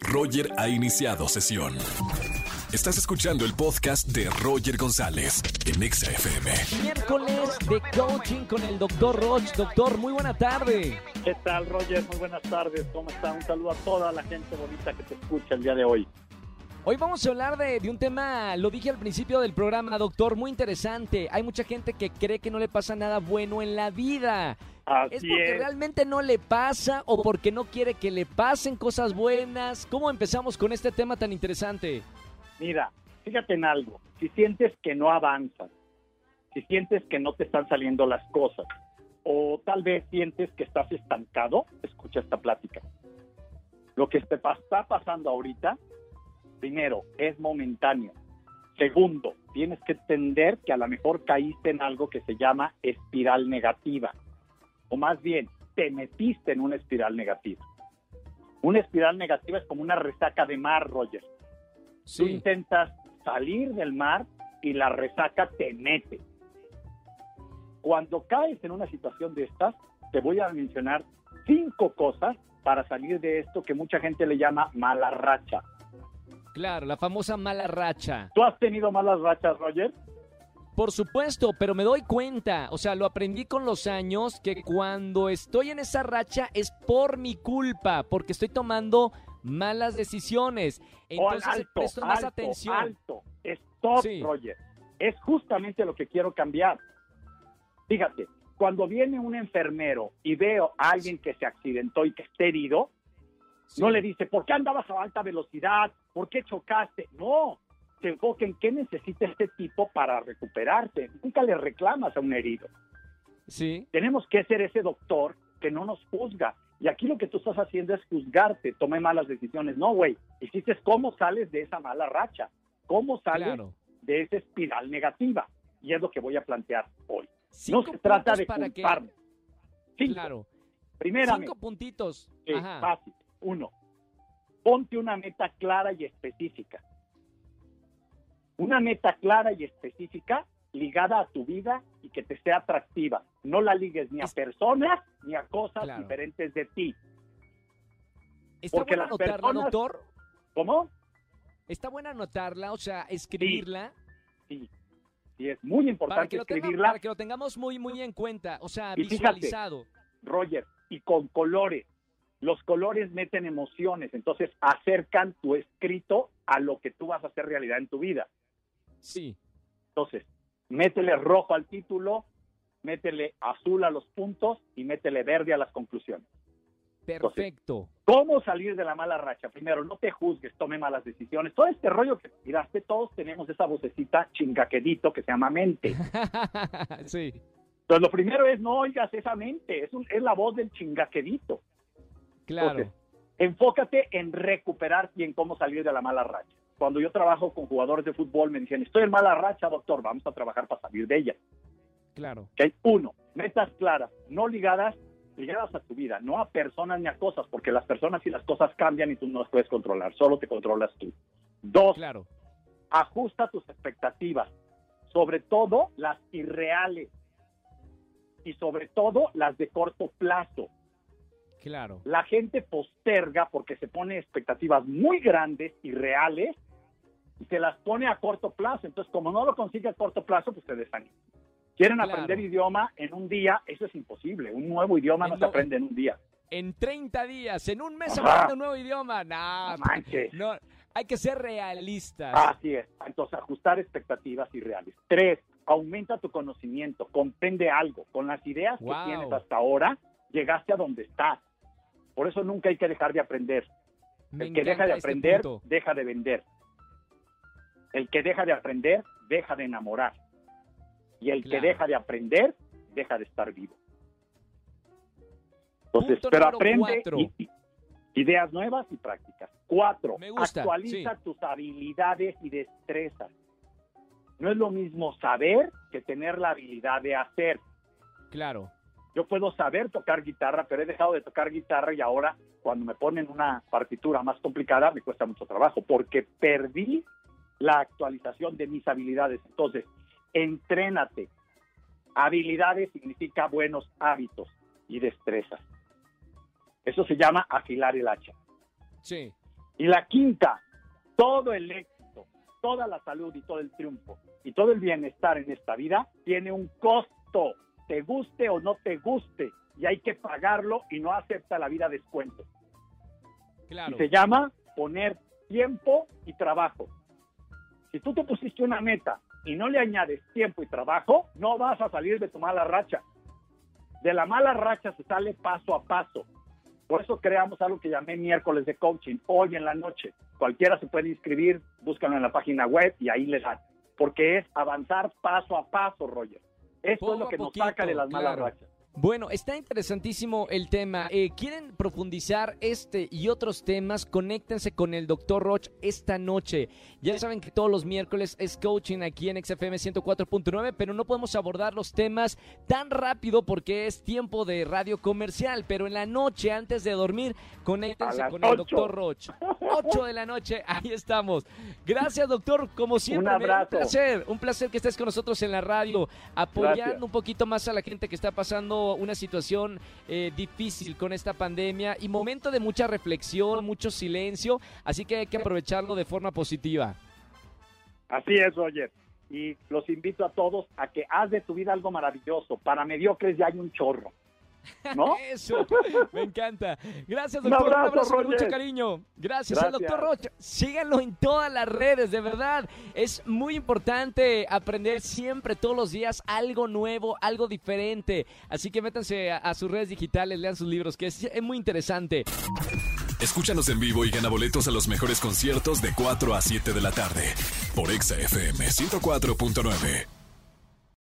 Roger ha iniciado sesión. Estás escuchando el podcast de Roger González en Exa FM. Miércoles de coaching con el doctor Roch. Doctor, muy buena tarde. ¿Qué tal, Roger? Muy buenas tardes. ¿Cómo está? Un saludo a toda la gente bonita que te escucha el día de hoy. Hoy vamos a hablar de, de un tema, lo dije al principio del programa, doctor, muy interesante. Hay mucha gente que cree que no le pasa nada bueno en la vida. Así ¿Es porque es. realmente no le pasa o porque no quiere que le pasen cosas buenas? ¿Cómo empezamos con este tema tan interesante? Mira, fíjate en algo. Si sientes que no avanzas, si sientes que no te están saliendo las cosas, o tal vez sientes que estás estancado, escucha esta plática. Lo que te está pasando ahorita, primero, es momentáneo. Segundo, tienes que entender que a lo mejor caíste en algo que se llama espiral negativa. O más bien, te metiste en una espiral negativa. Una espiral negativa es como una resaca de mar, Roger. Tú intentas salir del mar y la resaca te mete. Cuando caes en una situación de estas, te voy a mencionar cinco cosas para salir de esto que mucha gente le llama mala racha. Claro, la famosa mala racha. ¿Tú has tenido malas rachas, Roger? Por supuesto, pero me doy cuenta, o sea, lo aprendí con los años, que cuando estoy en esa racha es por mi culpa, porque estoy tomando malas decisiones. Entonces O al alto, presto más alto, atención. alto. Stop, Sí. Roger. Es justamente lo que quiero cambiar. Fíjate, cuando viene un enfermero y veo a alguien que se accidentó y que está herido, Sí. No le dice, ¿por qué andabas a alta velocidad? ¿Por qué chocaste? No, se enfoca en qué necesita este tipo para recuperarse. Nunca le reclamas a un herido. Sí, Tenemos que ser ese doctor que no nos juzga. Y aquí lo que tú estás haciendo es juzgarte. Tomé malas decisiones. No, güey. Hiciste cómo sales de esa mala racha. ¿Cómo sales claro. de esa espiral negativa? Y es lo que voy a plantear hoy. Cinco no se trata de que- culparme. Cinco. Claro. Primeramente, Cinco puntitos. Fácil. Uno, ponte una meta clara y específica. Una meta clara y específica ligada a tu vida y que te sea atractiva. No la ligues ni a personas ni a cosas Claro. diferentes de ti. ¿Está porque buena las anotarla, personas- doctor? ¿Cómo? ¿Está buena anotarla, o sea, escribirla? Sí. Sí, es muy Para importante que, lo tenga- escribirla, para que lo tengamos muy, muy en cuenta, o sea, Y fíjate, visualizado. Roger, y con colores. Los colores meten emociones, entonces acercan tu escrito a lo que tú vas a hacer realidad en tu vida. Sí, Entonces, métele rojo al título, métele azul a los puntos y métele verde a las conclusiones. perfecto. ¿Cómo salir de la mala racha? Primero, no te juzgues, tome malas decisiones. Todo este rollo que tiraste, todos tenemos esa vocecita chingaquedito que se llama mente. sí, Entonces, lo primero es no oigas esa mente, es, un- es la voz del chingaquedito. claro. Entonces, enfócate en recuperar y en cómo salir de la mala racha. Cuando yo trabajo con jugadores de fútbol, me dicen, estoy en mala racha, doctor, vamos a trabajar para salir de ella. Claro. ¿ok? Uno, metas claras, no ligadas, ligadas a tu vida, no a personas ni a cosas, porque las personas y las cosas cambian y tú no las puedes controlar, solo te controlas tú. Dos, Claro. ajusta tus expectativas, sobre todo las irreales y sobre todo las de corto plazo. Claro. La gente posterga porque se pone expectativas muy grandes y reales y se las pone a corto plazo. Entonces, como no lo consigue a corto plazo, pues se desanima. Quieren Claro. aprender idioma en un día, eso es imposible. Un nuevo idioma no se aprende en un día. En 30 días, en un mes Ajá. hablando un nuevo idioma. No, No manches. no, hay que ser realistas. Así es. Entonces, ajustar expectativas irreales. Tres, aumenta tu conocimiento, comprende algo. Con las ideas Wow. que tienes hasta ahora, llegaste a donde estás. Por eso nunca hay que dejar de aprender. Me El que deja de este aprender, punto. deja de vender. El que deja de aprender, deja de enamorar. Y el Claro. que deja de aprender, deja de estar vivo. Entonces, Punto pero aprende cuatro. y- y- ideas nuevas y prácticas. Cuatro, Me gusta, actualiza sí. tus habilidades y destrezas. No es lo mismo saber que tener la habilidad de hacer. Claro. Yo puedo saber tocar guitarra, pero he dejado de tocar guitarra y ahora cuando me ponen una partitura más complicada me cuesta mucho trabajo porque perdí la actualización de mis habilidades. Entonces, entrénate. Habilidades significa buenos hábitos y destrezas. Eso se llama afilar el hacha. Sí. Y la quinta, todo el éxito, toda la salud y todo el triunfo y todo el bienestar en esta vida tiene un costo, te guste o no te guste, y hay que pagarlo y no acepta la vida descuento. Claro. Y se llama poner tiempo y trabajo. Si tú te pusiste una meta y no le añades tiempo y trabajo, no vas a salir de tu mala racha. De la mala racha se sale paso a paso. Por eso creamos algo que llamé miércoles de coaching, hoy en la noche. Cualquiera se puede inscribir, búscalo en la página web y ahí le dan. Porque es avanzar paso a paso, Roger. Esto Poco es lo que nos poquito, saca de las malas claro. rachas. Bueno, está interesantísimo el tema. Eh, ¿Quieren profundizar este y otros temas? Conéctense con el Dr. Roch esta noche. Ya saben que todos los miércoles es coaching aquí en XFM 104.9, pero no podemos abordar los temas tan rápido porque es tiempo de radio comercial. Pero en la noche, antes de dormir, conéctense con el ocho. Dr. Roch. 8 de la noche, ahí estamos. Gracias, doctor. Como siempre, Un abrazo. placer. Un placer que estés con nosotros en la radio, apoyando Gracias. un poquito más a la gente que está pasando una situación eh, difícil con esta pandemia y momento de mucha reflexión, mucho silencio, así que hay que aprovecharlo de forma positiva. Así es, Roger. Y los invito a todos a que haz de tu vida algo maravilloso. Para mediocres ya hay un chorro. ¿No? Eso, me encanta. Gracias, doctor. Un abrazo, abrazo con mucho cariño. Gracias, al doctor Rocha. Síganlo en todas las redes, de verdad. Es muy importante aprender siempre, todos los días, algo nuevo, algo diferente. Así que métanse a, a sus redes digitales, lean sus libros, que es, es muy interesante. Escúchanos en vivo y gana boletos a los mejores conciertos de 4 a 7 de la tarde por Exa FM 104.9.